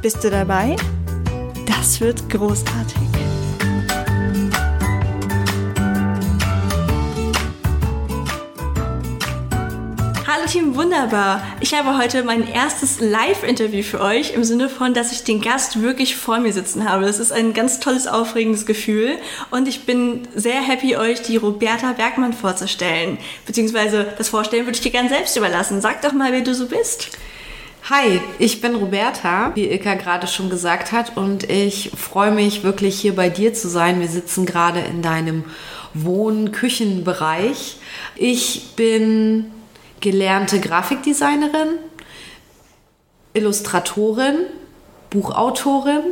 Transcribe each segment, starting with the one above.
Bist du dabei? Das wird großartig. Hallo Team Wunderbar. Ich habe heute mein erstes Live-Interview für euch im Sinne von, dass ich den Gast wirklich vor mir sitzen habe. Das ist ein ganz tolles, aufregendes Gefühl und ich bin sehr happy, euch die Roberta Bergmann vorzustellen. Beziehungsweise das Vorstellen würde ich dir gerne selbst überlassen. Sag doch mal, wer du so bist. Hi, ich bin Roberta, wie Ilka gerade schon gesagt hat, und ich freue mich wirklich hier bei dir zu sein. Wir sitzen gerade in deinem Wohn-Küchenbereich. Ich bin gelernte Grafikdesignerin, Illustratorin, Buchautorin,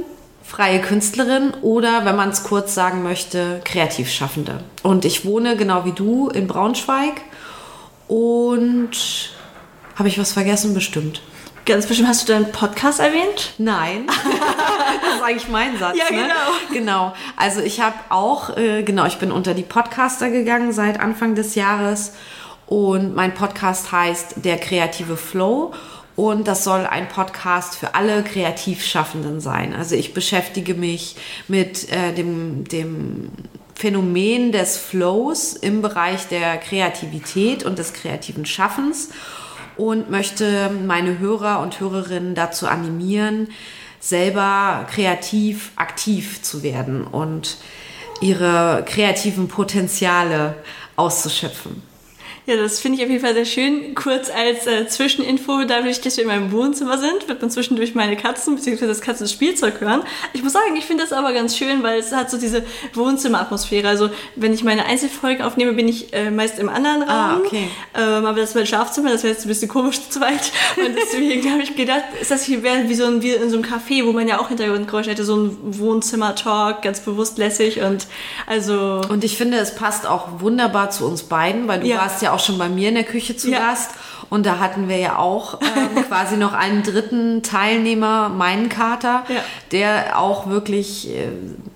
freie Künstlerin oder, wenn man es kurz sagen möchte, Kreativschaffende. Und ich wohne genau wie du in Braunschweig und habe ich was vergessen bestimmt? Ganz bestimmt hast du deinen Podcast erwähnt? Nein, das ist eigentlich mein Satz. Ja, genau. Ne? Genau. Also ich habe auch, äh, genau, ich bin unter die Podcaster gegangen seit Anfang des Jahres und mein Podcast heißt Der kreative Flow. Und das soll ein Podcast für alle Kreativschaffenden sein. Also ich beschäftige mich mit äh, dem, dem Phänomen des Flows im Bereich der Kreativität und des kreativen Schaffens und möchte meine Hörer und Hörerinnen dazu animieren, selber kreativ aktiv zu werden und ihre kreativen Potenziale auszuschöpfen. Ja, das finde ich auf jeden Fall sehr schön. Kurz als äh, Zwischeninfo, dadurch, dass wir in meinem Wohnzimmer sind, wird man zwischendurch meine Katzen bzw. das Katzenspielzeug hören. Ich muss sagen, ich finde das aber ganz schön, weil es hat so diese Wohnzimmeratmosphäre. Also wenn ich meine Einzelfolgen aufnehme, bin ich äh, meist im anderen ah, Raum. Ah, okay. Ähm, aber das ist mein Schlafzimmer, das wäre jetzt ein bisschen komisch zu zweit. Und deswegen habe ich gedacht, ist das hier wie so ein, wie in so einem Café, wo man ja auch Hintergrundgeräusche hätte, so ein Wohnzimmer-Talk, ganz bewusst lässig und also... Und ich finde, es passt auch wunderbar zu uns beiden, weil du ja. warst ja auch auch schon bei mir in der Küche zu ja. Gast. Und da hatten wir ja auch ähm, quasi noch einen dritten Teilnehmer, meinen Kater, ja. der auch wirklich, äh,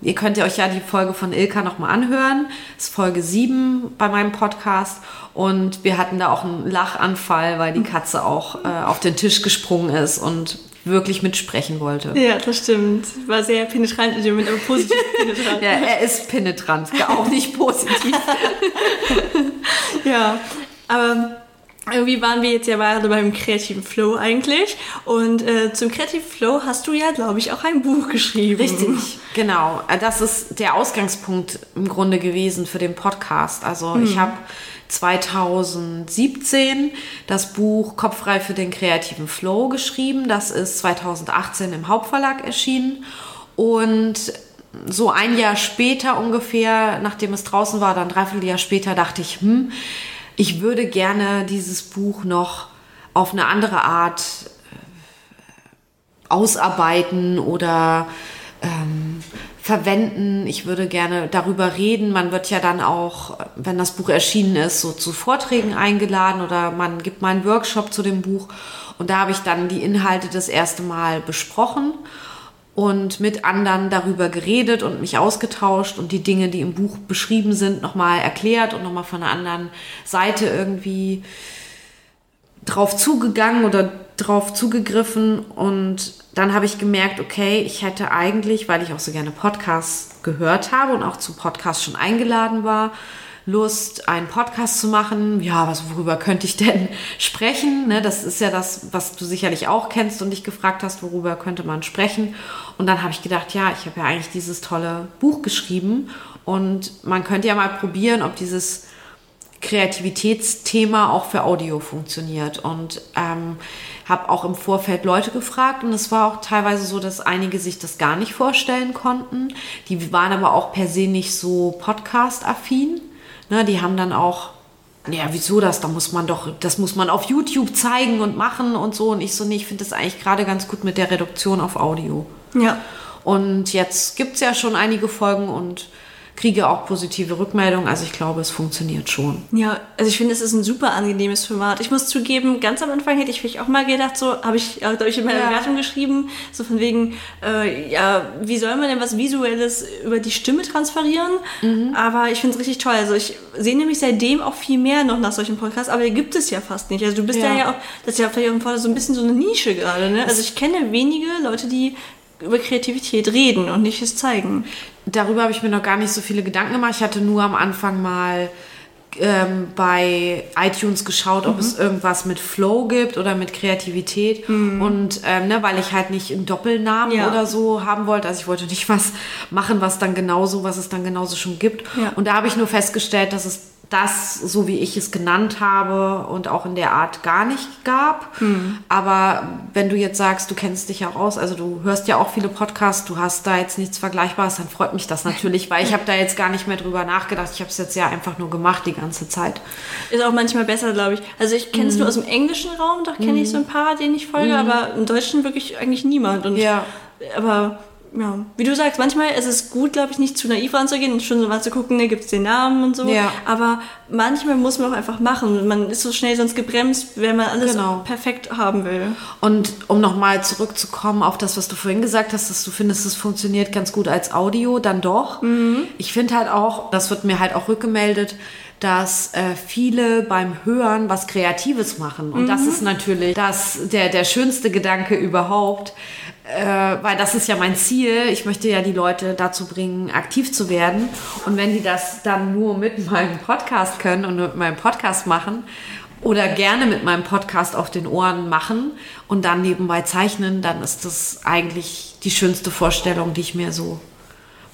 ihr könnt ja euch ja die Folge von Ilka nochmal anhören. Das ist Folge 7 bei meinem Podcast. Und wir hatten da auch einen Lachanfall, weil die Katze auch äh, auf den Tisch gesprungen ist und wirklich mitsprechen wollte. Ja, das stimmt. War sehr penetrant in dem Moment, aber positiv penetrant. ja, er ist penetrant, auch nicht positiv. ja, aber irgendwie waren wir jetzt ja gerade beim kreativen Flow eigentlich. Und äh, zum kreativen Flow hast du ja, glaube ich, auch ein Buch geschrieben. Richtig, genau. Das ist der Ausgangspunkt im Grunde gewesen für den Podcast. Also hm. ich habe 2017 das Buch Kopffrei für den kreativen Flow geschrieben. Das ist 2018 im Hauptverlag erschienen. Und so ein Jahr später ungefähr, nachdem es draußen war, dann dreiviertel Jahr später, dachte ich, hm, ich würde gerne dieses Buch noch auf eine andere Art äh, ausarbeiten oder ähm, verwenden. Ich würde gerne darüber reden. Man wird ja dann auch, wenn das Buch erschienen ist, so zu Vorträgen eingeladen oder man gibt mal einen Workshop zu dem Buch. Und da habe ich dann die Inhalte das erste Mal besprochen und mit anderen darüber geredet und mich ausgetauscht und die Dinge, die im Buch beschrieben sind, nochmal erklärt und nochmal von einer anderen Seite irgendwie drauf zugegangen oder drauf zugegriffen und dann habe ich gemerkt, okay, ich hätte eigentlich, weil ich auch so gerne Podcasts gehört habe und auch zu Podcasts schon eingeladen war, Lust, einen Podcast zu machen. Ja, was, worüber könnte ich denn sprechen? Ne, das ist ja das, was du sicherlich auch kennst und dich gefragt hast, worüber könnte man sprechen. Und dann habe ich gedacht, ja, ich habe ja eigentlich dieses tolle Buch geschrieben und man könnte ja mal probieren, ob dieses Kreativitätsthema auch für Audio funktioniert. Und ähm, habe auch im Vorfeld Leute gefragt und es war auch teilweise so, dass einige sich das gar nicht vorstellen konnten. Die waren aber auch per se nicht so podcast-affin. Ne, die haben dann auch ja, wieso das? Da muss man doch, das muss man auf YouTube zeigen und machen und so. Und ich so, nee, ich finde das eigentlich gerade ganz gut mit der Reduktion auf Audio. Ja. Und jetzt gibt es ja schon einige Folgen und kriege auch positive Rückmeldungen. Also ich glaube, es funktioniert schon. Ja, also ich finde, es ist ein super angenehmes Format. Ich muss zugeben, ganz am Anfang hätte ich vielleicht auch mal gedacht, so habe ich, glaube ich, in meiner Ja. Bewertung geschrieben, so von wegen, äh, ja, wie soll man denn was Visuelles über die Stimme transferieren? Mhm. Aber ich finde es richtig toll. Also ich sehe nämlich seitdem auch viel mehr noch nach solchen Podcasts, aber die gibt es ja fast nicht. Also du bist ja, Ja. ja auch, das ist ja vielleicht auch so ein bisschen so eine Nische gerade, ne? Also ich kenne wenige Leute, die über Kreativität reden und nicht es zeigen. Darüber habe ich mir noch gar nicht so viele Gedanken gemacht. Ich hatte nur am Anfang mal ähm, bei iTunes geschaut, ob es irgendwas mit Flow gibt oder mit Kreativität. Und ähm, ne, weil ich halt nicht einen Doppelnamen Ja. oder so haben wollte. Also ich wollte nicht was machen, was dann genauso, was es dann genauso schon gibt. Ja. Und da habe ich nur festgestellt, dass es das, so wie ich es genannt habe und auch in der Art gar nicht gab. Aber wenn du jetzt sagst, du kennst dich ja auch aus, also du hörst ja auch viele Podcasts, du hast da jetzt nichts Vergleichbares, dann freut mich das natürlich, weil ich habe da jetzt gar nicht mehr drüber nachgedacht. Ich habe es jetzt ja einfach nur gemacht die ganze Zeit. Ist auch manchmal besser, glaube ich. Also ich kenne es Mhm. nur aus dem englischen Raum, da kenne ich so ein paar, denen ich folge, aber im Deutschen wirklich eigentlich niemand. Und, Ja. Aber ja, wie du sagst, manchmal ist es gut, glaube ich, nicht zu naiv ranzugehen und schon so mal zu gucken, ne, gibt es den Namen und so. Ja. Aber manchmal muss man auch einfach machen. Man ist so schnell sonst gebremst, wenn man alles Genau. perfekt haben will. Und um nochmal zurückzukommen auf das, was du vorhin gesagt hast, dass du findest, es funktioniert ganz gut als Audio, dann doch. Ich finde halt auch, das wird mir halt auch rückgemeldet, dass äh, viele beim Hören was Kreatives machen. Und das ist natürlich das, der, der schönste Gedanke überhaupt. Äh, weil das ist ja mein Ziel. Ich möchte ja die Leute dazu bringen, aktiv zu werden. Und wenn die das dann nur mit meinem Podcast können und mit meinem Podcast machen, oder gerne mit meinem Podcast auf den Ohren machen und dann nebenbei zeichnen, dann ist das eigentlich die schönste Vorstellung, die ich mir so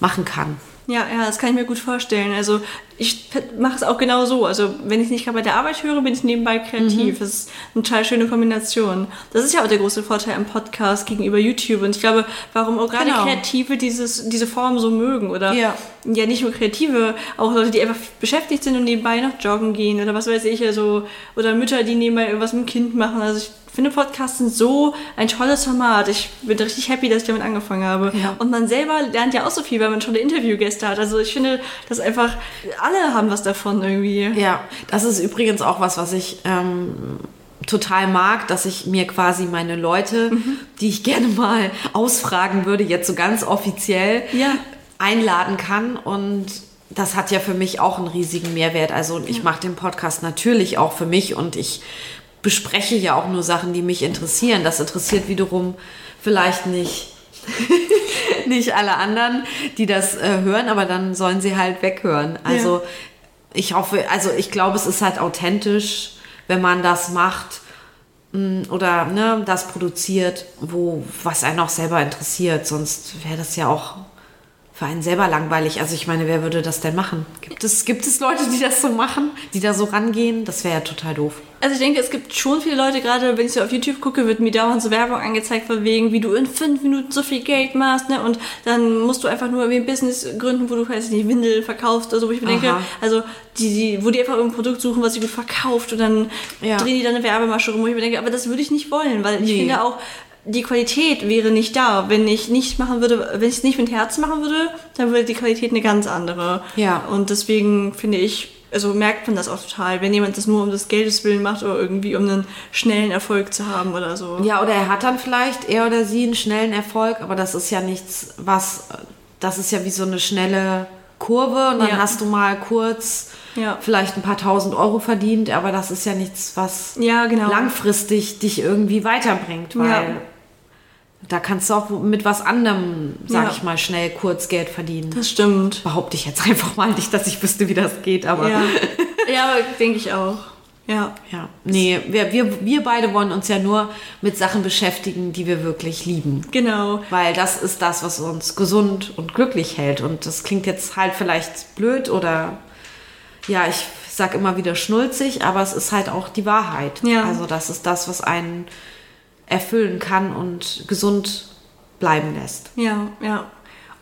machen kann. Ja, ja, das kann ich mir gut vorstellen. Also ich mache es auch genau so. Also wenn ich nicht gerade bei der Arbeit höre, bin ich nebenbei kreativ. Das ist eine total schöne Kombination. Das ist ja auch der große Vorteil am Podcast gegenüber YouTube. Und ich glaube, warum auch gerade Genau. Kreative dieses, diese Form so mögen. Oder Ja. ja, nicht nur Kreative, auch Leute, die einfach beschäftigt sind und nebenbei noch joggen gehen oder was weiß ich. Also, oder Mütter, die nebenbei irgendwas mit dem Kind machen. Also ich finde Podcasts sind so ein tolles Format. Ich bin richtig happy, dass ich damit angefangen habe. Ja. Und man selber lernt ja auch so viel, weil man tolle Interviewgäste hat. Also ich finde, dass einfach alle haben was davon irgendwie. Ja, das ist übrigens auch was, was ich ähm, total mag, dass ich mir quasi meine Leute, die ich gerne mal ausfragen würde, jetzt so ganz offiziell Ja. einladen kann und das hat ja für mich auch einen riesigen Mehrwert. Also ich mache den Podcast natürlich auch für mich und ich bespreche ja auch nur Sachen, die mich interessieren. Das interessiert wiederum vielleicht nicht nicht alle anderen, die das äh, hören, aber dann sollen sie halt weghören. Also ich hoffe, also ich glaube, es ist halt authentisch, wenn man das macht mh, oder ne, das produziert, wo was einen auch selber interessiert. Sonst wäre das ja auch für einen selber langweilig. Also ich meine, wer würde das denn machen? Gibt es, gibt es Leute, die das so machen, die da so rangehen? Das wäre ja total doof. Also ich denke, es gibt schon viele Leute, gerade wenn ich so auf YouTube gucke, wird mir dauernd so Werbung angezeigt von wegen, wie du in fünf Minuten so viel Geld machst, ne? Und dann musst du einfach nur irgendwie ein Business gründen, wo du, weiß ich nicht, Windel verkaufst oder so, wo ich mir denke, Aha. also die, die, wo die einfach irgendein Produkt suchen, was sie gut verkauft und dann Ja. drehen die dann eine Werbemasche rum, wo ich mir denke, aber das würde ich nicht wollen, weil ich Nee. finde auch, die Qualität wäre nicht da. Wenn ich nicht machen würde, wenn ich es nicht mit Herzen machen würde, dann würde die Qualität eine ganz andere. Ja. Und deswegen finde ich, also merkt man das auch total, wenn jemand das nur um des Geldes willen macht oder irgendwie um einen schnellen Erfolg zu haben oder so. Ja, oder er hat dann vielleicht, er oder sie, einen schnellen Erfolg, aber das ist ja nichts, was, das ist ja wie so eine schnelle Kurve und dann Ja. hast du mal kurz Ja. vielleicht ein paar tausend Euro verdient, aber das ist ja nichts, was Ja, genau. langfristig dich irgendwie weiterbringt, weil Ja. Da kannst du auch mit was anderem, sag Ja. ich mal, schnell kurz Geld verdienen. Das stimmt. behaupte ich jetzt einfach mal nicht, dass ich wüsste, wie das geht, aber Ja, ja denke ich auch. Ja. Ja, nee, wir, wir, wir beide wollen uns ja nur mit Sachen beschäftigen, die wir wirklich lieben. Genau. Weil das ist das, was uns gesund und glücklich hält. Und das klingt jetzt halt vielleicht blöd oder ja, ich sag immer wieder schnulzig, aber es ist halt auch die Wahrheit. Ja. Also das ist das, was einen erfüllen kann und gesund bleiben lässt. Ja, ja.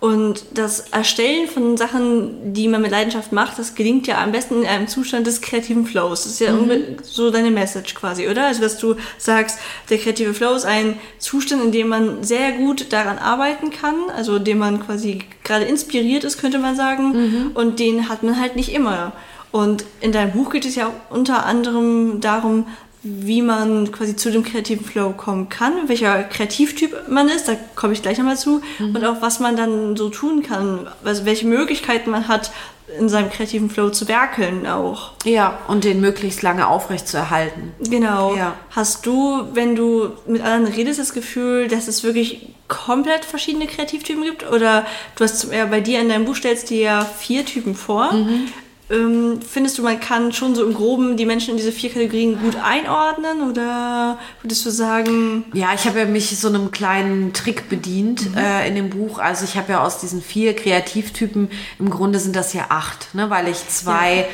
Und das Erstellen von Sachen, die man mit Leidenschaft macht, das gelingt ja am besten in einem Zustand des kreativen Flows. Das ist ja mhm. so deine Message quasi, oder? Also, dass du sagst, der kreative Flow ist ein Zustand, in dem man sehr gut daran arbeiten kann, also in dem man quasi gerade inspiriert ist, könnte man sagen. Mhm. Und den hat man halt nicht immer. Und in deinem Buch geht es ja unter anderem darum, wie man quasi zu dem kreativen Flow kommen kann, welcher Kreativtyp man ist, da komme ich gleich nochmal zu, mhm. und auch was man dann so tun kann, also welche Möglichkeiten man hat, in seinem kreativen Flow zu werkeln auch. Ja, und den möglichst lange aufrecht zu erhalten. Genau. Ja. Hast du, wenn du mit anderen redest, das Gefühl, dass es wirklich komplett verschiedene Kreativtypen gibt? Oder du hast ja bei dir in deinem Buch stellst dir ja vier Typen vor. Mhm. Ähm, findest du, man kann schon so im Groben die Menschen in diese vier Kategorien gut einordnen oder würdest du sagen? Ja, ich habe ja mich so einem kleinen Trick bedient mhm. äh, in dem Buch. Also ich habe ja aus diesen vier Kreativtypen, im Grunde sind das ja acht, ne? weil ich zwei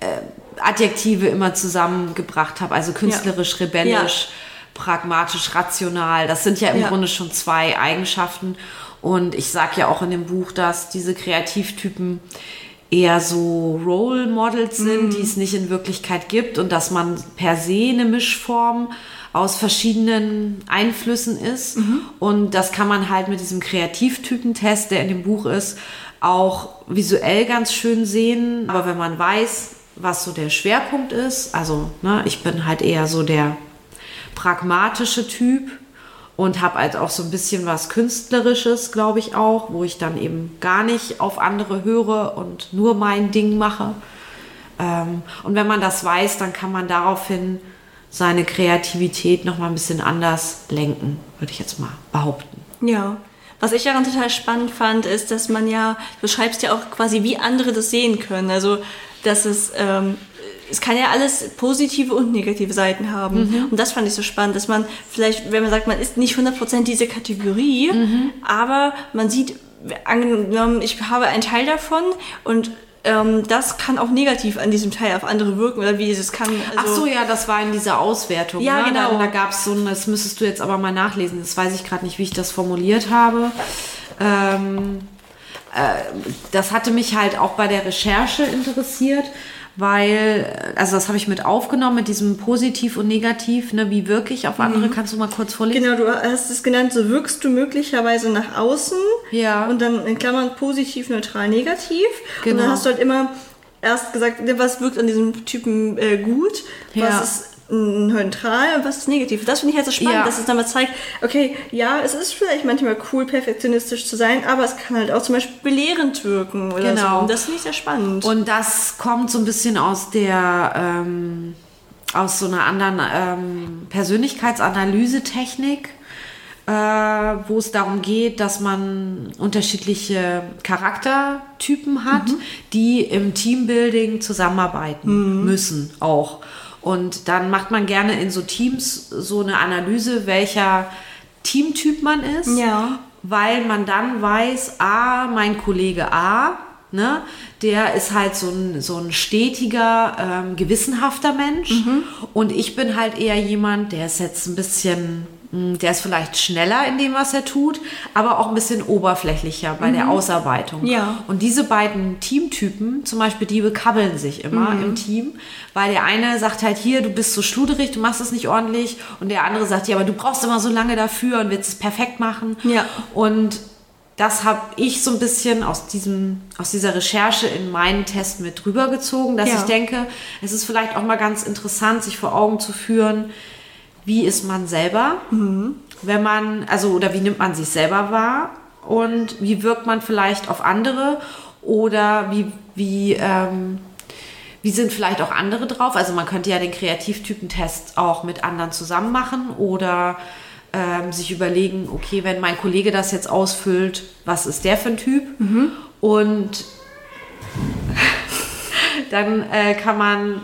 ja. äh, Adjektive immer zusammengebracht habe. Also künstlerisch, ja. rebellisch, ja. pragmatisch, rational. Das sind ja im Grunde schon zwei Eigenschaften. Und ich sage ja auch in dem Buch, dass diese Kreativtypen eher so Role Models sind, mhm. die es nicht in Wirklichkeit gibt und dass man per se eine Mischform aus verschiedenen Einflüssen ist. Mhm. Und das kann man halt mit diesem Kreativtypentest, der in dem Buch ist, auch visuell ganz schön sehen. Aber wenn man weiß, was so der Schwerpunkt ist, also ne, ich bin halt eher so der pragmatische Typ, und habe halt auch so ein bisschen was Künstlerisches, glaube ich auch, wo ich dann eben gar nicht auf andere höre und nur mein Ding mache. Ähm, und wenn man das weiß, dann kann man daraufhin seine Kreativität noch mal ein bisschen anders lenken, würde ich jetzt mal behaupten. Ja. Was ich daran total spannend fand, ist, dass man ja, du schreibst ja auch quasi, wie andere das sehen können. Also, dass es ähm, es kann ja alles positive und negative Seiten haben. Mhm. Und das fand ich so spannend, dass man vielleicht, wenn man sagt, man ist nicht 100% diese Kategorie, mhm. aber man sieht, angenommen, ich habe einen Teil davon und ähm, das kann auch negativ an diesem Teil auf andere wirken oder wie es kann. Also Ach so, ja, das war in dieser Auswertung. Ja, ne? genau. Da, da gab es so ein, das müsstest du jetzt aber mal nachlesen, das weiß ich gerade nicht, wie ich das formuliert habe. Ähm, äh, das hatte mich halt auch bei der Recherche interessiert weil, also das habe ich mit aufgenommen, mit diesem Positiv und Negativ, ne, wie wirke ich auf andere, mhm. kannst du mal kurz vorlesen? Genau, du hast es genannt, so wirkst du möglicherweise nach außen ja. und dann in Klammern positiv, neutral, negativ genau. und dann hast du halt immer erst gesagt, was wirkt an diesem Typen äh, gut, was ja. ist neutral und was ist negativ. Das finde ich halt so spannend, ja. dass es dann mal zeigt, okay, ja, es ist vielleicht manchmal cool, perfektionistisch zu sein, aber es kann halt auch zum Beispiel belehrend wirken oder genau. so. Und das finde ich sehr spannend. Und das kommt so ein bisschen aus der, ähm, aus so einer anderen ähm, Persönlichkeitsanalyse-Technik. Äh, wo es darum geht, dass man unterschiedliche Charaktertypen hat, mhm. die im Teambuilding zusammenarbeiten mhm. müssen auch. Und dann macht man gerne in so Teams so eine Analyse, welcher Teamtyp man ist. Ja. Weil man dann weiß, A, mein Kollege A, ne, der ist halt so ein, so ein stetiger, ähm, gewissenhafter Mensch. Mhm. Und ich bin halt eher jemand, der ist jetzt ein bisschen der ist vielleicht schneller in dem, was er tut, aber auch ein bisschen oberflächlicher bei mhm. der Ausarbeitung. Ja. Und diese beiden Teamtypen, zum Beispiel, die bekabbeln sich immer mhm. im Team, weil der eine sagt halt hier, du bist so schluderig, du machst es nicht ordentlich, und der andere sagt, ja, aber du brauchst immer so lange dafür und willst es perfekt machen. Ja. Und das habe ich so ein bisschen aus, diesem, aus dieser Recherche in meinen Test mit drüber gezogen, dass ja. ich denke, es ist vielleicht auch mal ganz interessant, sich vor Augen zu führen, wie ist man selber, mhm. wenn man, also oder wie nimmt man sich selber wahr und wie wirkt man vielleicht auf andere oder wie, wie, ähm, wie sind vielleicht auch andere drauf? Also man könnte ja den Kreativtypentest auch mit anderen zusammen machen oder ähm, sich überlegen, okay, wenn mein Kollege das jetzt ausfüllt, was ist der für ein Typ? Mhm. Und dann äh, kann man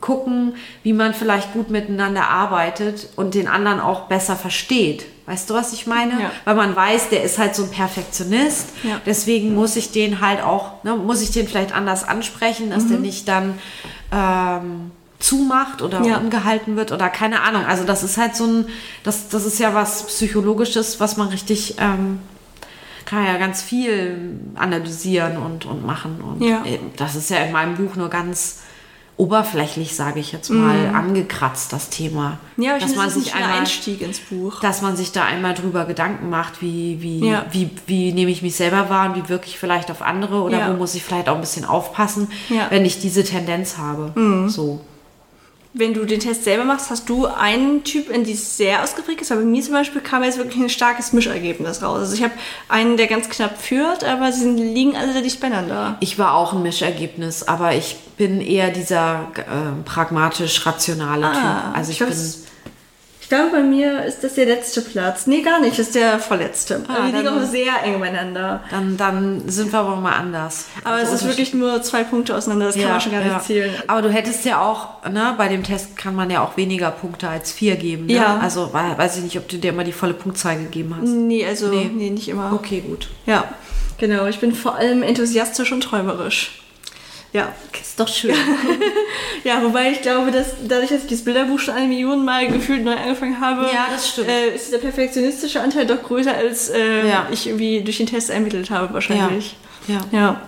gucken, wie man vielleicht gut miteinander arbeitet und den anderen auch besser versteht. Weißt du, was ich meine? Ja. Weil man weiß, der ist halt so ein Perfektionist. Ja. Deswegen muss ich den halt auch, ne, muss ich den vielleicht anders ansprechen, dass mhm. der nicht dann ähm, zumacht oder ja. umgehalten wird oder keine Ahnung. Also das ist halt so ein, das, das ist ja was Psychologisches, was man richtig, ähm, kann man ja ganz viel analysieren und, und machen. Und Ja. das ist ja in meinem Buch nur ganz oberflächlich, sage ich jetzt mal, angekratzt, das Thema. Ja, aber ich dass finde, man das ist ein sich schöner einmal Einstieg ins Buch. dass man sich da einmal drüber Gedanken macht, wie, wie, Ja. wie, wie nehme ich mich selber wahr und wie wirke ich vielleicht auf andere oder Ja. wo muss ich vielleicht auch ein bisschen aufpassen, Ja. Wenn ich diese Tendenz habe. So. Wenn du den Test selber machst, hast du einen Typ, in die es sehr ausgeprägt ist. Aber bei mir zum Beispiel kam jetzt wirklich ein starkes Mischergebnis raus. Also ich habe einen, der ganz knapp führt, aber sie liegen alle dicht beieinander. Ich war auch ein Mischergebnis, aber ich bin eher dieser äh, pragmatisch-rationale Ah, Typ. Also ich, glaub, bin. es- Ich glaube, bei mir ist das der letzte Platz. Nee, gar nicht. Das ist der vorletzte. Ah, die liegen auch sehr eng beieinander. Dann, dann sind wir aber mal anders. Aber es Also ist wirklich nur zwei Punkte auseinander. Das kann man schon gar nicht zählen. Aber du hättest ja auch, ne, bei dem Test kann man ja auch weniger Punkte als vier geben. Ne? Ja. Also we- weiß ich nicht, ob du dir immer die volle Punktzahl gegeben hast. Nee, also Nee. nee, nicht immer. Okay, gut. Ja, genau. Ich bin vor allem enthusiastisch und träumerisch. Ja. Ist doch schön. Ja, wobei ich glaube, dass dadurch, dass ich das Bilderbuch schon eine Million Mal gefühlt neu angefangen habe, Ja, das stimmt. Äh, ist der perfektionistische Anteil doch größer, als äh, Ja. ich irgendwie durch den Test ermittelt habe, wahrscheinlich. Ja. Ja.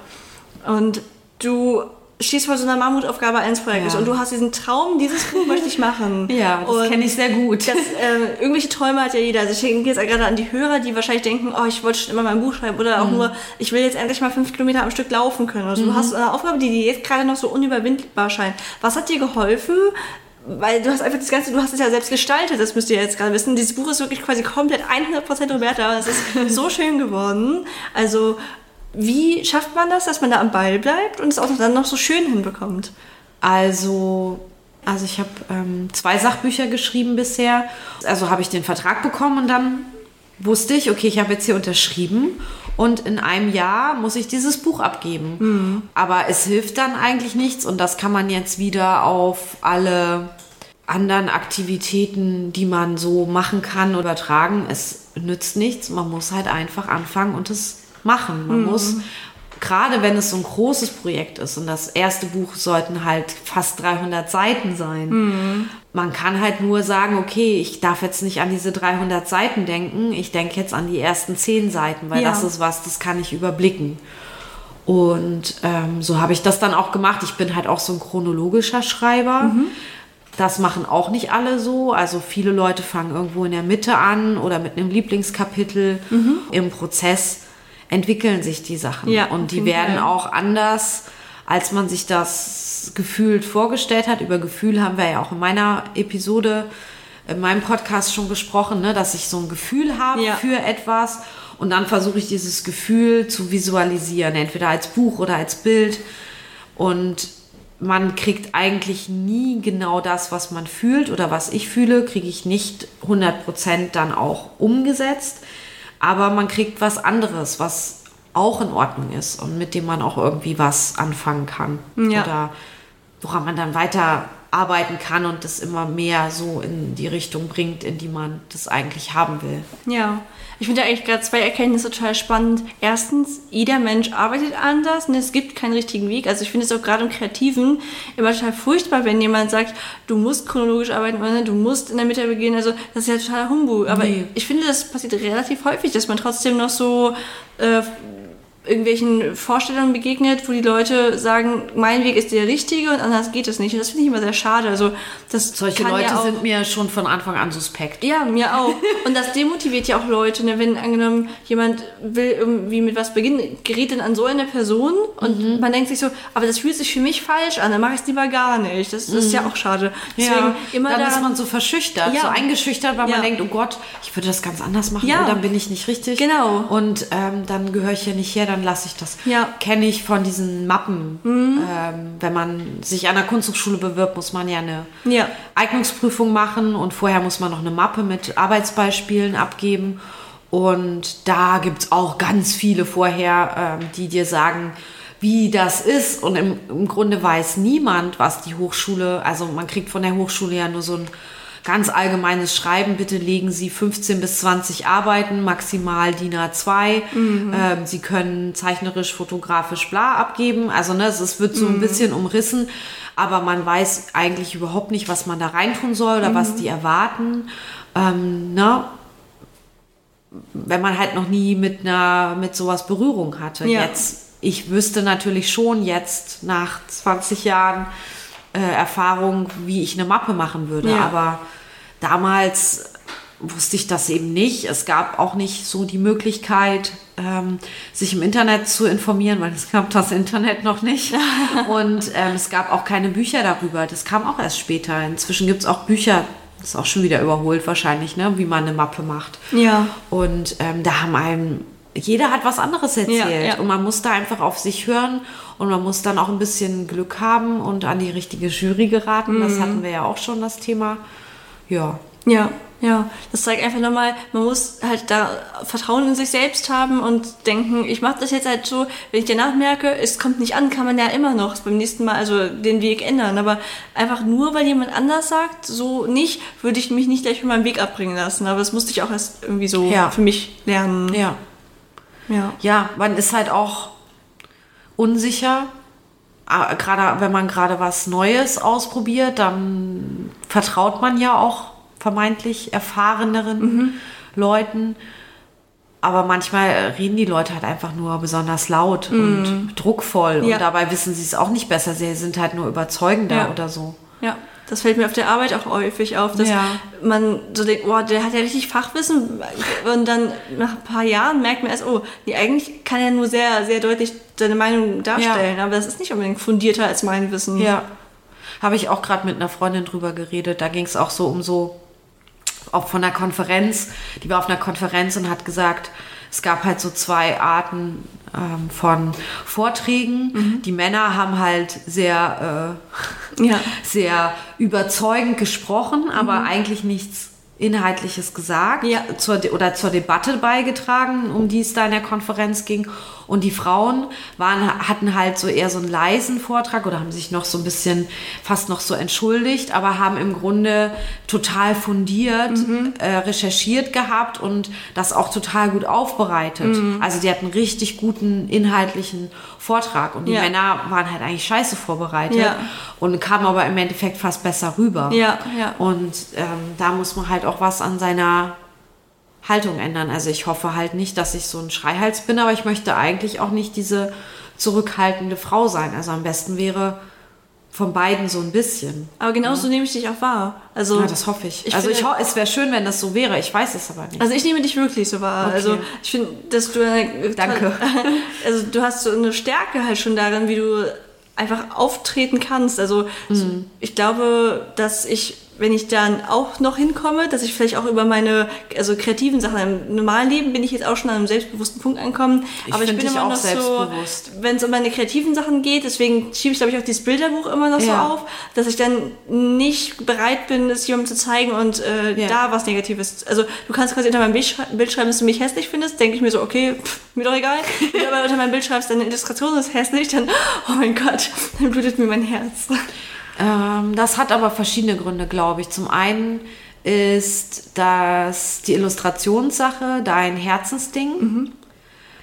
Und du stehst vor so einer Mammutaufgabe eines Projektes Ja. und du hast diesen Traum, dieses Buch möchte ich machen. Ja, das kenne ich sehr gut. Das, äh, irgendwelche Träume hat ja jeder. Also ich denke jetzt gerade an die Hörer, die wahrscheinlich denken, oh, ich wollte schon immer mal ein Buch schreiben oder Mhm. auch nur, ich will jetzt endlich mal fünf Kilometer am Stück laufen können. Also du hast eine Aufgabe, die dir jetzt gerade noch so unüberwindbar scheint. Was hat dir geholfen? Weil du hast einfach das Ganze, du hast es ja selbst gestaltet, das müsst ihr jetzt gerade wissen. Dieses Buch ist wirklich quasi komplett 100% Roberta, aber es ist so schön geworden. Also wie schafft man das, dass man da am Ball bleibt und es auch dann noch so schön hinbekommt? Also, also ich habe ähm, zwei Sachbücher geschrieben bisher. Also habe ich den Vertrag bekommen und dann wusste ich, okay, ich habe jetzt hier unterschrieben und in einem Jahr muss ich dieses Buch abgeben. Aber es hilft dann eigentlich nichts und das kann man jetzt wieder auf alle anderen Aktivitäten, die man so machen kann, übertragen. Es nützt nichts. Man muss halt einfach anfangen und es machen. Man muss, gerade wenn es so ein großes Projekt ist und das erste Buch sollten halt fast 300 Seiten sein. Man kann halt nur sagen, okay, ich darf jetzt nicht an diese 300 Seiten denken. Ich denke jetzt an die ersten 10 Seiten, weil Ja. das ist was, das kann ich überblicken. Und ähm, so habe ich das dann auch gemacht. Ich bin halt auch so ein chronologischer Schreiber. Das machen auch nicht alle so. Also viele Leute fangen irgendwo in der Mitte an oder mit einem Lieblingskapitel. Im Prozess entwickeln sich die Sachen. Ja, und die werden auch anders, als man sich das gefühlt vorgestellt hat. Über Gefühl haben wir ja auch in meiner Episode, in meinem Podcast schon gesprochen, ne, dass ich so ein Gefühl habe Ja. für etwas. Und dann versuche ich dieses Gefühl zu visualisieren, entweder als Buch oder als Bild. Und man kriegt eigentlich nie genau das, was man fühlt oder was ich fühle, kriege ich nicht 100% dann auch umgesetzt. Aber man kriegt was anderes, was auch in Ordnung ist und mit dem man auch irgendwie was anfangen kann. Ja. Oder woran man dann weiter arbeiten kann und das immer mehr so in die Richtung bringt, in die man das eigentlich haben will. Ja, ich finde eigentlich gerade zwei Erkenntnisse total spannend. Erstens, jeder Mensch arbeitet anders und es gibt keinen richtigen Weg. Also ich finde es auch gerade im Kreativen immer total furchtbar, wenn jemand sagt, du musst chronologisch arbeiten oder du musst in der Mitte beginnen. Also das ist ja totaler Humbug. Aber Nee. ich finde, das passiert relativ häufig, dass man trotzdem noch so äh, irgendwelchen Vorstellungen begegnet, wo die Leute sagen, mein Weg ist der richtige und anders geht es nicht. Und das finde ich immer sehr schade. Also das Solche Leute ja auch sind mir schon von Anfang an suspekt. ja, mir auch. Und das demotiviert ja auch Leute, ne? wenn angenommen jemand will irgendwie mit was beginnen, gerät dann an so eine Person und Mhm. man denkt sich so, aber das fühlt sich für mich falsch an, dann mache ich es lieber gar nicht. Das, das ist ja auch schade. Deswegen immer dann da, ist man so verschüchtert, Ja. so eingeschüchtert, weil Ja. man denkt, oh Gott, ich würde das ganz anders machen, Ja. oh, dann bin ich nicht richtig. Genau. Und ähm, dann gehöre ich ja nicht her, dann lasse ich das. Ja. Mhm. Kenne ich von diesen Mappen. Ähm, wenn man sich an der Kunsthochschule bewirbt, muss man ja eine Ja. Eignungsprüfung machen und vorher muss man noch eine Mappe mit Arbeitsbeispielen abgeben. Und da gibt es auch ganz viele vorher, ähm, die dir sagen, wie das ist. Und im, im Grunde weiß niemand, was die Hochschule, also man kriegt von der Hochschule ja nur so ein ganz allgemeines Schreiben. Bitte legen Sie 15 bis 20 Arbeiten, maximal DIN A2. Ähm, Sie können zeichnerisch, fotografisch, bla abgeben. Also ne, es es wird so ein bisschen umrissen, aber man weiß eigentlich überhaupt nicht, was man da reintun soll oder was die erwarten. Ähm, ne? wenn man halt noch nie mit einer, mit sowas Berührung hatte. Ja. Jetzt, ich wüsste natürlich schon jetzt nach 20 Jahren äh, Erfahrung, wie ich eine Mappe machen würde. Ja. Aber damals wusste ich das eben nicht. Es gab auch nicht so die Möglichkeit, ähm, sich im Internet zu informieren, weil es gab das Internet noch nicht. Und ähm, es gab auch keine Bücher darüber. Das kam auch erst später. Inzwischen gibt es auch Bücher, das ist auch schon wieder überholt wahrscheinlich, ne, wie man eine Mappe macht. Ja. Und ähm, da haben einem, jeder hat was anderes erzählt. Ja, ja. Und man muss da einfach auf sich hören und man muss dann auch ein bisschen Glück haben und an die richtige Jury geraten. Mhm. Das hatten wir ja auch schon, das Thema. Ja. Ja, ja. Das zeigt einfach nochmal, man muss halt da Vertrauen in sich selbst haben und denken, ich mache das jetzt halt so, wenn ich danach merke, es kommt nicht an, kann man ja immer noch beim nächsten Mal also den Weg ändern. Aber einfach nur, weil jemand anders sagt, so nicht, würde ich mich nicht gleich von meinem Weg abbringen lassen. Aber das musste ich auch erst irgendwie so Ja. für mich lernen. Ja. Ja. Ja, man ist halt auch unsicher. Ah, Gerade wenn man gerade was Neues ausprobiert, dann vertraut man ja auch vermeintlich erfahreneren Mhm. Leuten. Aber manchmal reden die Leute halt einfach nur besonders laut und druckvoll. Mhm. Ja. Und dabei wissen sie es auch nicht besser. Sie sind halt nur überzeugender Ja. oder so. Ja, das fällt mir auf der Arbeit auch häufig auf, dass Ja. man so denkt, oh, der hat ja richtig Fachwissen und dann nach ein paar Jahren merkt man erst, oh, nee, eigentlich kann er nur sehr, sehr deutlich seine Meinung darstellen, aber das ist nicht unbedingt fundierter als mein Wissen. Ja. Habe ich auch gerade mit einer Freundin drüber geredet. Da ging es auch so um so, auch von einer Konferenz. Die war auf einer Konferenz und hat gesagt, es gab halt so zwei Arten ähm, von Vorträgen. Die Männer haben halt sehr, äh, Ja. sehr überzeugend gesprochen, aber eigentlich nichts Inhaltliches gesagt Ja. zur, De- oder zur Debatte beigetragen, um die es da in der Konferenz ging. Und die Frauen waren, hatten halt so eher so einen leisen Vortrag oder haben sich noch so ein bisschen fast noch so entschuldigt, aber haben im Grunde total fundiert äh, recherchiert gehabt und das auch total gut aufbereitet. Also die hatten richtig guten inhaltlichen Vortrag und die Ja. Männer waren halt eigentlich scheiße vorbereitet Ja. und kamen aber im Endeffekt fast besser rüber. Ja, ja. Und ähm, da muss man halt auch was an seiner Haltung ändern. Also ich hoffe halt nicht, dass ich so ein Schreihals bin, aber ich möchte eigentlich auch nicht diese zurückhaltende Frau sein. Also am besten wäre von beiden so ein bisschen. Aber genauso nehme ich dich auch wahr. Also, Ja, das hoffe ich. Ich also ich finde- ho es wäre schön, wenn das so wäre. Ich weiß es aber nicht. Also ich nehme dich wirklich so wahr. Okay. Also ich finde, dass du Danke. Also du hast so eine Stärke halt schon darin, wie du einfach auftreten kannst. Also Mhm. ich glaube, dass ich, wenn ich dann auch noch hinkomme, dass ich vielleicht auch über meine also kreativen Sachen im normalen Leben bin ich jetzt auch schon an einem selbstbewussten Punkt angekommen. Ich aber ich bin immer noch selbstbewusst. so, wenn es um meine kreativen Sachen geht, deswegen schiebe ich glaube ich auch dieses Bilderbuch immer noch Ja. so auf, dass ich dann nicht bereit bin, es jemandem zu zeigen und äh, Ja. da was Negatives. Also du kannst quasi unter meinem Bild, schrei Bild schreiben, dass du mich hässlich findest, denke ich mir so, okay, pff, mir doch egal. Wenn du aber unter meinem Bild schreibst, deine Illustration ist hässlich, dann, oh mein Gott, dann blutet mir mein Herz. Ähm, das hat aber verschiedene Gründe, glaube ich. Zum einen ist das die Illustrationssache dein Herzensding.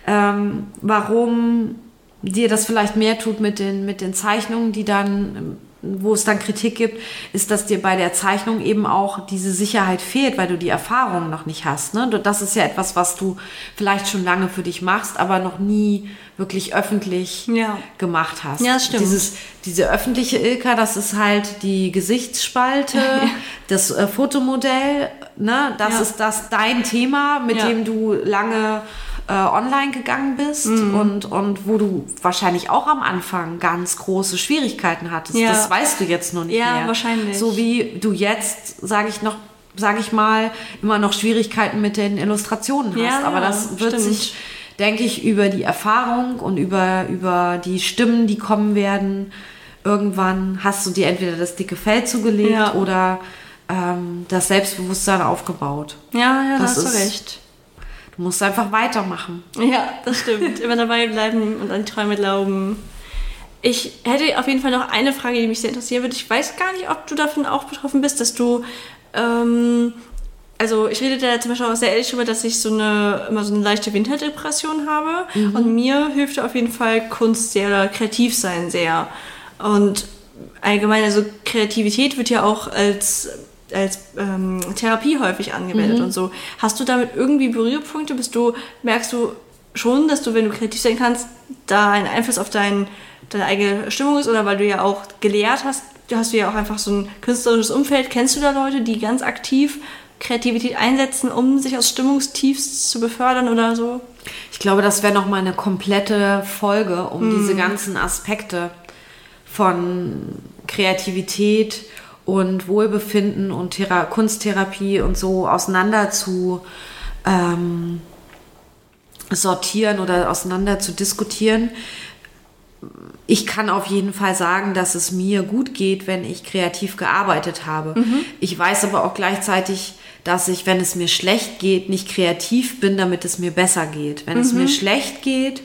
Ähm, warum dir das vielleicht mehr tut mit den, mit den Zeichnungen, die dann, wo es dann Kritik gibt, ist, dass dir bei der Zeichnung eben auch diese Sicherheit fehlt, weil du die Erfahrung noch nicht hast. Ne? Das ist ja etwas, was du vielleicht schon lange für dich machst, aber noch nie wirklich öffentlich Ja. gemacht hast. Ja, das stimmt. Dieses, diese öffentliche Ilka, das ist halt die Gesichtsspalte, das äh, Fotomodell, ne? das Ja. ist das dein Thema, mit Ja. dem du lange äh, online gegangen bist und, und wo du wahrscheinlich auch am Anfang ganz große Schwierigkeiten hattest. Ja. Das weißt du jetzt noch nicht Ja, mehr. wahrscheinlich. So wie du jetzt, sage ich noch, sage ich mal, immer noch Schwierigkeiten mit den Illustrationen hast. Ja, Aber ja, das wird stimmt. sich denke ich, über die Erfahrung und über, über die Stimmen, die kommen werden. Irgendwann hast du dir entweder das dicke Fell zugelegt Ja. oder ähm, das Selbstbewusstsein aufgebaut. Ja, ja, da Das hast du ist- recht. Du musst einfach weitermachen. Ja, das stimmt. Immer dabei bleiben und an die Träume glauben. Ich hätte auf jeden Fall noch eine Frage, die mich sehr interessieren würde. Ich weiß gar nicht, ob du davon auch betroffen bist, dass du, ähm, also ich rede da zum Beispiel auch sehr ehrlich darüber, dass ich so eine, immer so eine leichte Winterdepression habe. Und mir hilft auf jeden Fall Kunst sehr oder kreativ sein sehr. Und allgemein, also Kreativität wird ja auch als als ähm, Therapie häufig angewendet und so. Hast du damit irgendwie Berührpunkte? Bist du, merkst du schon, dass du, wenn du kreativ sein kannst, da einen Einfluss auf dein, deine eigene Stimmung ist? Oder weil du ja auch gelehrt hast, hast du ja auch einfach so ein künstlerisches Umfeld. Kennst du da Leute, die ganz aktiv Kreativität einsetzen, um sich aus Stimmungstiefs zu befördern oder so? Ich glaube, das wäre noch mal eine komplette Folge, um diese ganzen Aspekte von Kreativität und Wohlbefinden und Thera Kunsttherapie und so auseinander zu ähm, sortieren oder auseinander zu diskutieren. Ich kann auf jeden Fall sagen, dass es mir gut geht, wenn ich kreativ gearbeitet habe. Ich weiß aber auch gleichzeitig, dass ich, wenn es mir schlecht geht, nicht kreativ bin, damit es mir besser geht. Wenn es mir schlecht geht,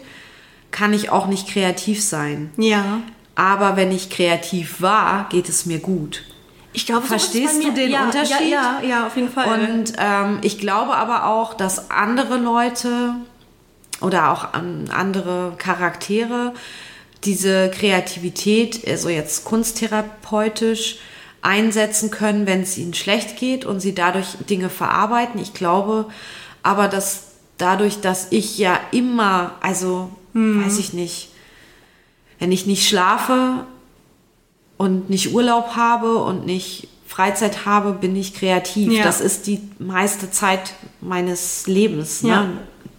kann ich auch nicht kreativ sein. Ja. Aber wenn ich kreativ war, geht es mir gut. Ich glaube, Verstehst du den ja, Unterschied? Ja, ja, ja, auf jeden Fall. Und ähm, ich glaube aber auch, dass andere Leute oder auch an andere Charaktere diese Kreativität, also jetzt kunsttherapeutisch, einsetzen können, wenn es ihnen schlecht geht und sie dadurch Dinge verarbeiten. Ich glaube aber, dass dadurch, dass ich ja immer, also Hm. weiß ich nicht, wenn ich nicht schlafe und nicht Urlaub habe und nicht Freizeit habe, bin ich kreativ. Ja. Das ist die meiste Zeit meines Lebens, Ja. ne?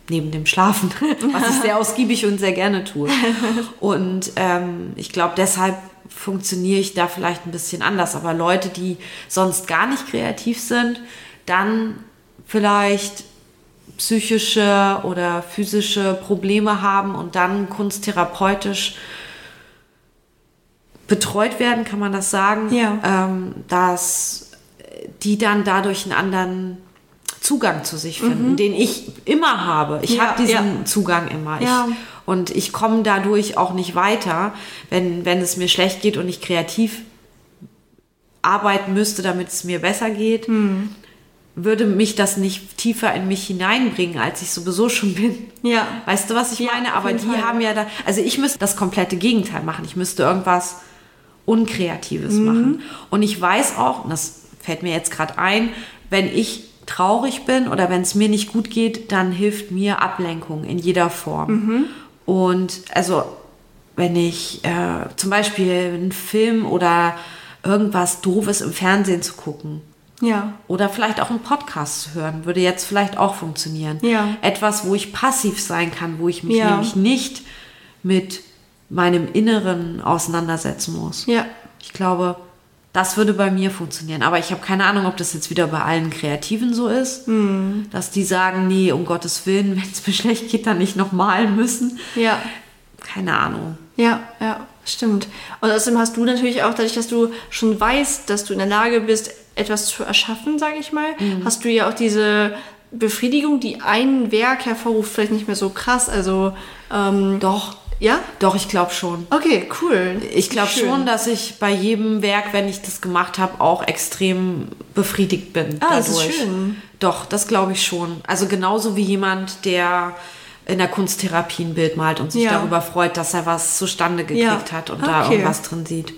neben dem Schlafen, was ich sehr ausgiebig und sehr gerne tue. Und ähm, ich glaube, deshalb funktioniere ich da vielleicht ein bisschen anders. Aber Leute, die sonst gar nicht kreativ sind, dann vielleicht psychische oder physische Probleme haben und dann kunsttherapeutisch betreut werden, kann man das sagen, Ja. ähm, dass die dann dadurch einen anderen Zugang zu sich finden, den ich immer habe. Ich Mhm. Ja, habe diesen ja. Zugang immer. Ich, und ich komme dadurch auch nicht weiter, wenn, wenn es mir schlecht geht und ich kreativ arbeiten müsste, damit es mir besser geht, Hm. würde mich das nicht tiefer in mich hineinbringen, als ich sowieso schon bin. Ja. Weißt du, was ich Ja, meine? Aber die Fall. haben ja da, also ich müsste das komplette Gegenteil machen. Ich müsste irgendwas Unkreatives Mhm. machen. Und ich weiß auch, und das fällt mir jetzt gerade ein, wenn ich traurig bin oder wenn es mir nicht gut geht, dann hilft mir Ablenkung in jeder Form. Mhm. Und also, wenn ich äh, zum Beispiel einen Film oder irgendwas Doofes im Fernsehen zu gucken, Ja. oder vielleicht auch einen Podcast zu hören, würde jetzt vielleicht auch funktionieren. Ja. Etwas, wo ich passiv sein kann, wo ich mich Ja. nämlich nicht mit meinem Inneren auseinandersetzen muss. Ja. Ich glaube, das würde bei mir funktionieren. Aber ich habe keine Ahnung, ob das jetzt wieder bei allen Kreativen so ist, Hm. dass die sagen, nee, um Gottes Willen, wenn es mir schlecht geht, dann nicht noch malen müssen. Ja. Keine Ahnung. Ja, ja, stimmt. Und außerdem hast du natürlich auch, dadurch, dass du schon weißt, dass du in der Lage bist, etwas zu erschaffen, sage ich mal, hast du ja auch diese Befriedigung, die ein Werk hervorruft, vielleicht nicht mehr so krass. Also, ähm, Doch, ja? doch, ich glaube schon. Okay, cool. Ich glaube schon, dass ich bei jedem Werk, wenn ich das gemacht habe, auch extrem befriedigt bin Ah, das dadurch. ist schön. Doch, das glaube ich schon. Also genauso wie jemand, der in der Kunsttherapie ein Bild malt und sich Ja. darüber freut, dass er was zustande gekriegt Ja. hat und da Okay. irgendwas drin sieht.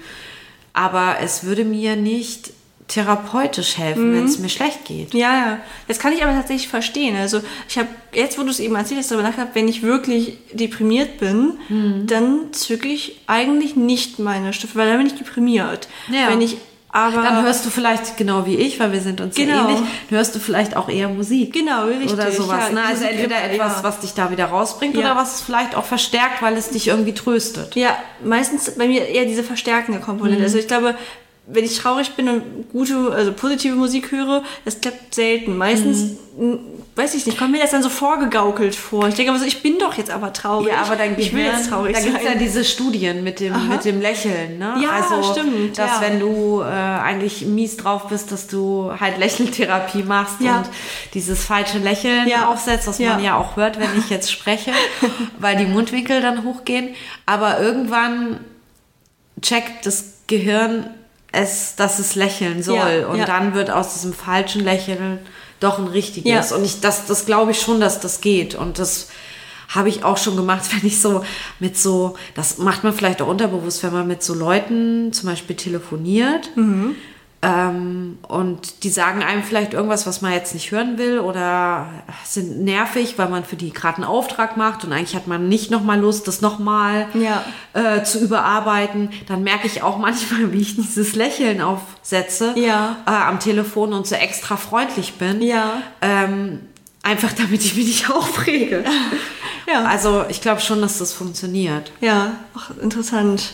Aber es würde mir nicht therapeutisch helfen, Mhm. wenn es mir schlecht geht. Ja, ja. Das kann ich aber tatsächlich verstehen. Also ich habe, jetzt wo du es eben erzählt hast, darüber nachgedacht, wenn ich wirklich deprimiert bin, Mhm. dann zücke ich eigentlich nicht meine Stifte, weil dann bin ich deprimiert. Ja. Wenn ich aber... Dann hörst du vielleicht genau wie ich, weil wir sind uns Genau. ja ähnlich, hörst du vielleicht auch eher Musik. Genau, richtig. Oder sowas. Ja, ne? Also entweder immer, etwas, ja. was dich da wieder rausbringt Ja. oder was es vielleicht auch verstärkt, weil es dich irgendwie tröstet. Ja, meistens bei mir eher diese verstärkende Komponente. Mhm. Also ich glaube, wenn ich traurig bin und gute, also positive Musik höre, das klappt selten. Meistens, Mhm. weiß ich nicht, kommt mir das dann so vorgegaukelt vor. Ich denke aber so, ich bin doch jetzt aber traurig. Ja, aber dein ich will Gehirn, jetzt traurig da gibt es ja diese Studien mit dem, mit dem Lächeln, ne? Ja, also, stimmt, Dass ja. wenn du äh, eigentlich mies drauf bist, dass du halt Lächeltherapie machst Ja. und dieses falsche Lächeln Ja. aufsetzt, was man ja auch hört, wenn ich jetzt spreche, weil die Mundwinkel dann hochgehen. Aber irgendwann checkt das Gehirn es, dass es lächeln soll. Ja, und ja. dann wird aus diesem falschen Lächeln doch ein richtiges. Ja. Und ich, das, das glaube ich schon, dass das geht. Und das habe ich auch schon gemacht, wenn ich so mit so, das macht man vielleicht auch unterbewusst, wenn man mit so Leuten zum Beispiel telefoniert, Ähm, und die sagen einem vielleicht irgendwas, was man jetzt nicht hören will oder sind nervig, weil man für die gerade einen Auftrag macht und eigentlich hat man nicht nochmal Lust, das nochmal Ja. äh, zu überarbeiten. Dann merke ich auch manchmal, wie ich dieses Lächeln aufsetze Ja. äh, am Telefon und so extra freundlich bin. Ja. Ähm, einfach damit ich mich nicht aufrege. Ja. Also ich glaube schon, dass das funktioniert. Ja, ach, interessant.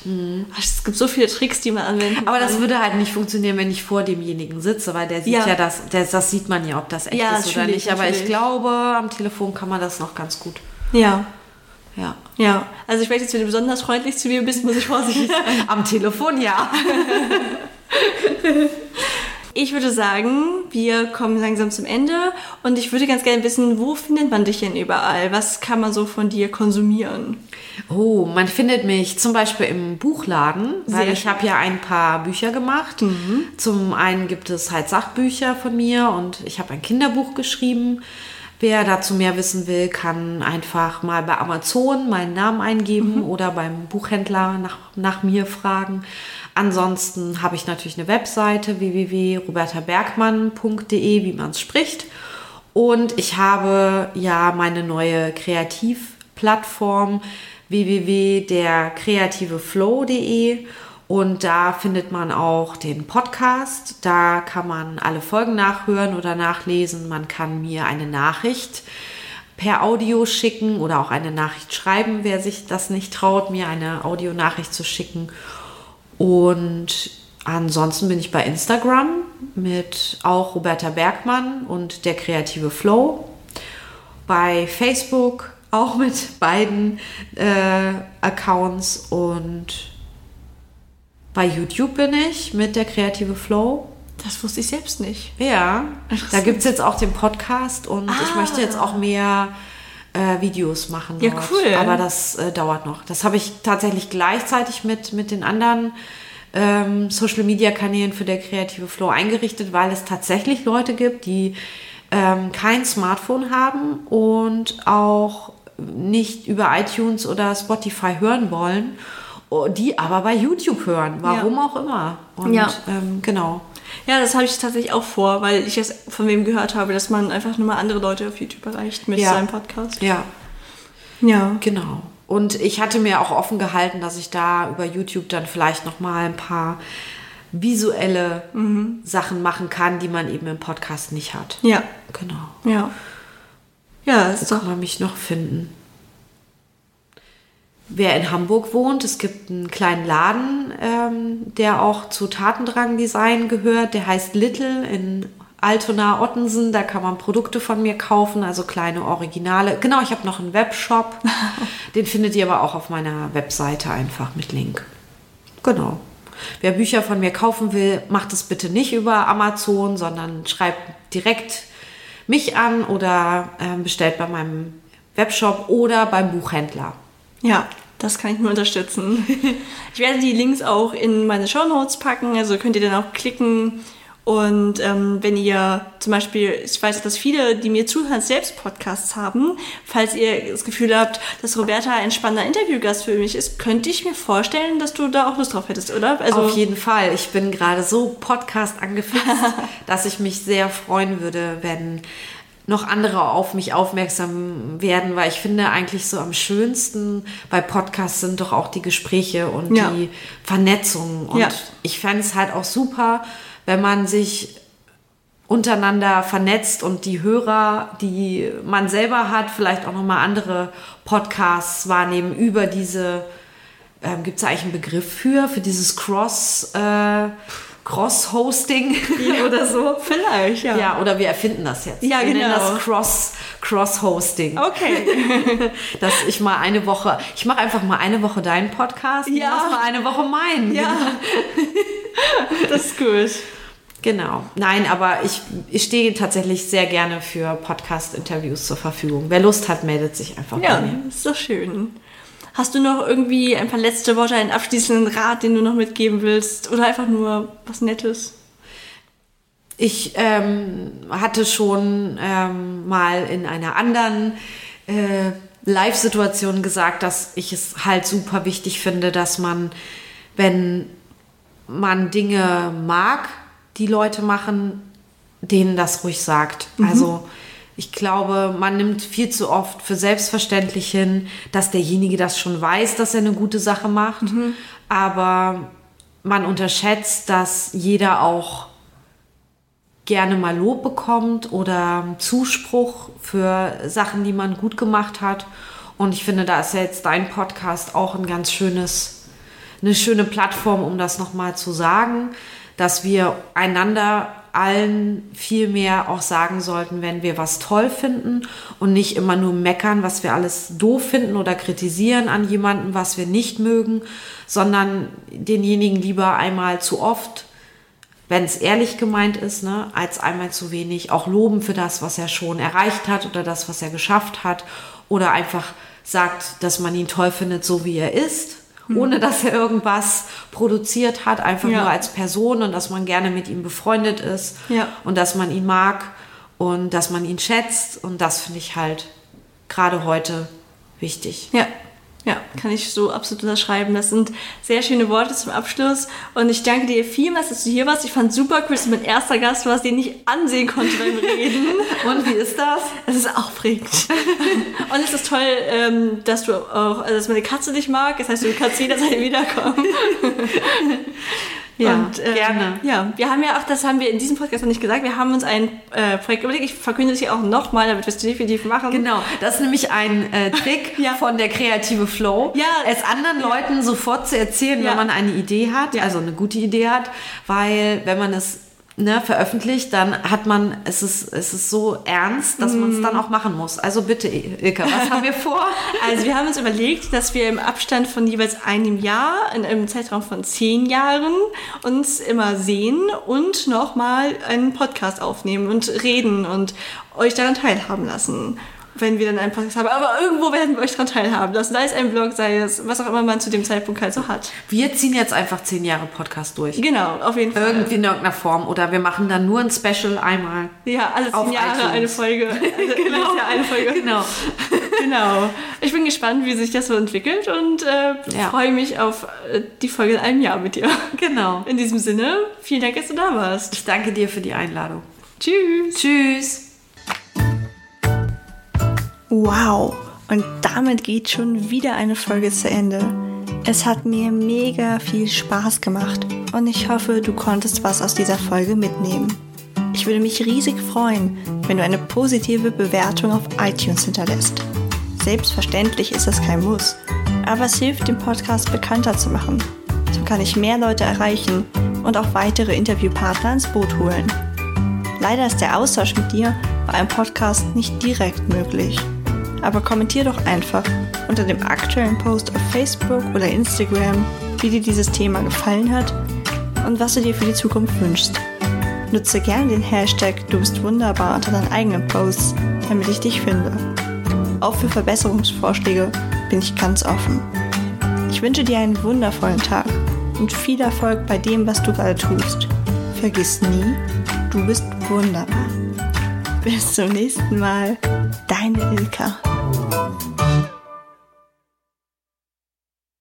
Ach, Es gibt so viele Tricks, die man anwenden Mhm. Aber das kann. würde halt nicht funktionieren, wenn ich vor demjenigen sitze, weil der sieht Ja. ja, das, der, das sieht man ja, ob das echt Ja, ist oder nicht. Aber ich glaube, am Telefon kann man das noch ganz gut. Ja. Ja. Ja. Also ich weiß jetzt, wenn du besonders freundlich zu mir bist, muss ich vorsichtig sein. Am Telefon ja. Ich würde sagen, wir kommen langsam zum Ende und ich würde ganz gerne wissen, wo findet man dich denn überall? Was kann man so von dir konsumieren? Oh, man findet mich zum Beispiel im Buchladen, weil Sehr ich habe ja ein paar Bücher gemacht. Zum einen gibt es halt Sachbücher von mir und ich habe ein Kinderbuch geschrieben. Wer dazu mehr wissen will, kann einfach mal bei Amazon meinen Namen eingeben oder beim Buchhändler nach, nach mir fragen. Ansonsten habe ich natürlich eine Webseite www.robertabergmann.de, wie man es spricht. Und ich habe ja meine neue Kreativplattform www.derkreativeflow.de und da findet man auch den Podcast. Da kann man alle Folgen nachhören oder nachlesen. Man kann mir eine Nachricht per Audio schicken oder auch eine Nachricht schreiben, wer sich das nicht traut, mir eine Audionachricht zu schicken. Und ansonsten bin ich bei Instagram mit auch Roberta Bergmann und der kreative Flow. Bei Facebook auch mit beiden äh, Accounts und bei YouTube bin ich mit der kreative Flow. Das wusste ich selbst nicht. Ja, da gibt es jetzt auch den Podcast und ich Ah. möchte jetzt auch mehr äh, Videos machen. Ja, dort. cool. Aber das äh, dauert noch. Das habe ich tatsächlich gleichzeitig mit, mit den anderen ähm, Social Media Kanälen für der kreative Flow eingerichtet, weil es tatsächlich Leute gibt, die ähm, kein Smartphone haben und auch nicht über iTunes oder Spotify hören wollen, die aber bei YouTube hören, warum Ja. auch immer. Und Ja. ähm, genau. Ja, das habe ich tatsächlich auch vor, weil ich es von wem gehört habe, dass man einfach nur mal andere Leute auf YouTube erreicht mit Ja. seinem Podcast. Ja, Ja. Genau. Und ich hatte mir auch offen gehalten, dass ich da über YouTube dann vielleicht noch mal ein paar visuelle Sachen machen kann, die man eben im Podcast nicht hat. Ja. Genau. Ja. Ja, ist doch. kann man mich noch finden. Wer in Hamburg wohnt, es gibt einen kleinen Laden, ähm, der auch zu Tatendrang Design gehört. Der heißt Little in Altona Ottensen. Da kann man Produkte von mir kaufen, also kleine Originale. Genau, ich habe noch einen Webshop. Den findet ihr aber auch auf meiner Webseite einfach mit Link. Genau. Wer Bücher von mir kaufen will, macht es bitte nicht über Amazon, sondern schreibt direkt mich an oder ähm, bestellt bei meinem Webshop oder beim Buchhändler. Ja, das kann ich nur unterstützen. ich werde die Links auch in meine Show Notes packen, also könnt ihr dann auch klicken. Und ähm, wenn ihr zum Beispiel, ich weiß, dass viele, die mir zuhören, selbst Podcasts haben, falls ihr das Gefühl habt, dass Roberta ein spannender Interviewgast für mich ist, könnte ich mir vorstellen, dass du da auch Lust drauf hättest, oder? Also, Auf jeden Fall. Ich bin gerade so Podcast angefixt, dass ich mich sehr freuen würde, wenn noch andere auf mich aufmerksam werden, weil ich finde eigentlich so am schönsten bei Podcasts sind doch auch die Gespräche und Ja. die Vernetzung. Und Ja. ich fände es halt auch super, wenn man sich untereinander vernetzt und die Hörer, die man selber hat, vielleicht auch nochmal andere Podcasts wahrnehmen über diese, ähm, gibt es eigentlich einen Begriff für, für dieses Cross, äh, Cross-Hosting oder so? vielleicht, ja. Ja, oder wir erfinden das jetzt. Ja, wir nennen genau. das Cross, Cross-Hosting. Okay. Dass ich mal eine Woche, ich mache einfach mal eine Woche deinen Podcast, Ja. machst mal eine Woche meinen. ja. das ist gut. Genau. Nein, aber ich, ich stehe tatsächlich sehr gerne für Podcast-Interviews zur Verfügung. Wer Lust hat, meldet sich einfach Ja, bei mir. ist doch schön. Hast du noch irgendwie ein paar letzte Worte, einen abschließenden Rat, den du noch mitgeben willst? Oder einfach nur was Nettes? Ich ähm, hatte schon ähm, mal in einer anderen äh, Live-Situation gesagt, dass ich es halt super wichtig finde, dass man, wenn man Dinge mag, die Leute machen, denen das ruhig sagt. Mhm. Also ich glaube, man nimmt viel zu oft für selbstverständlich hin, dass derjenige das schon weiß, dass er eine gute Sache macht. Mhm. Aber man unterschätzt, dass jeder auch gerne mal Lob bekommt oder Zuspruch für Sachen, die man gut gemacht hat. Und ich finde, da ist ja jetzt dein Podcast auch ein ganz schönes, eine schöne Plattform, um das nochmal zu sagen, dass wir einander allen viel mehr auch sagen sollten, wenn wir was toll finden und nicht immer nur meckern, was wir alles doof finden oder kritisieren an jemanden, was wir nicht mögen, sondern denjenigen lieber einmal zu oft, wenn es ehrlich gemeint ist, ne, als einmal zu wenig, auch loben für das, was er schon erreicht hat oder das, was er geschafft hat oder einfach sagt, dass man ihn toll findet, so wie er ist ohne dass er irgendwas produziert hat, einfach Ja. nur als Person und dass man gerne mit ihm befreundet ist Ja. und dass man ihn mag und dass man ihn schätzt und das finde ich halt gerade heute wichtig. Ja, ja, kann ich so absolut unterschreiben. Das sind sehr schöne Worte zum Abschluss. Und ich danke dir vielmals, dass du hier warst. Ich fand super cool, dass du mein erster Gast warst, den ich ansehen konnte beim Reden. Und wie ist das? Es ist aufregend. Und es ist toll, ähm, dass du auch, also dass meine Katze dich mag. Das heißt, du kannst jederzeit wiederkommen. Ja, Und, ähm, gerne. Ja, wir haben ja auch, das haben wir in diesem Podcast noch nicht gesagt, wir haben uns ein äh, Projekt überlegt. Ich verkünde es hier auch nochmal, damit wir es definitiv machen. Genau, das ist nämlich ein äh, Trick Ja. von der kreative Flow, Ja. es anderen Leuten sofort zu erzählen, Ja. wenn man eine Idee hat, Ja. also eine gute Idee hat, weil wenn man es ne, veröffentlicht, dann hat man, es ist, es ist so ernst, dass man es dann auch machen muss. Also bitte, Ilka, was haben wir vor? Also wir haben uns überlegt, dass wir im Abstand von jeweils einem Jahr, in einem Zeitraum von zehn Jahren, uns immer sehen und nochmal einen Podcast aufnehmen und reden und euch daran teilhaben lassen. Wenn wir dann einen Podcast haben. Aber irgendwo werden wir euch daran teilhaben lassen. Sei es ein Blog, sei es was auch immer man zu dem Zeitpunkt halt so hat. Wir ziehen jetzt einfach zehn Jahre Podcast durch. Genau, auf jeden Fall. Irgendwie in irgendeiner Form. Oder wir machen dann nur ein Special einmal. Ja, alle zehn Jahre iTunes. eine Folge. Also Genau. eine Folge. Genau. Genau. Ich bin gespannt, wie sich das so entwickelt und äh, Ja. freue mich auf äh, die Folge in einem Jahr mit dir. Genau. In diesem Sinne, vielen Dank, dass du da warst. Ich danke dir für die Einladung. Tschüss. Tschüss. Wow. Und damit geht schon wieder eine Folge zu Ende. Es hat mir mega viel Spaß gemacht und ich hoffe, du konntest was aus dieser Folge mitnehmen. Ich würde mich riesig freuen, wenn du eine positive Bewertung auf iTunes hinterlässt. Selbstverständlich ist das kein Muss, aber es hilft, den Podcast bekannter zu machen. So kann ich mehr Leute erreichen und auch weitere Interviewpartner ins Boot holen. Leider ist der Austausch mit dir bei einem Podcast nicht direkt möglich. Aber kommentier doch einfach unter dem aktuellen Post auf Facebook oder Instagram, wie dir dieses Thema gefallen hat und was du dir für die Zukunft wünschst. Nutze gerne den Hashtag Du bist wunderbar unter deinen eigenen Posts, damit ich dich finde. Auch für Verbesserungsvorschläge bin ich ganz offen. Ich wünsche dir einen wundervollen Tag und viel Erfolg bei dem, was du gerade tust. Vergiss nie, du bist wunderbar. Bis zum nächsten Mal, deine Ilka.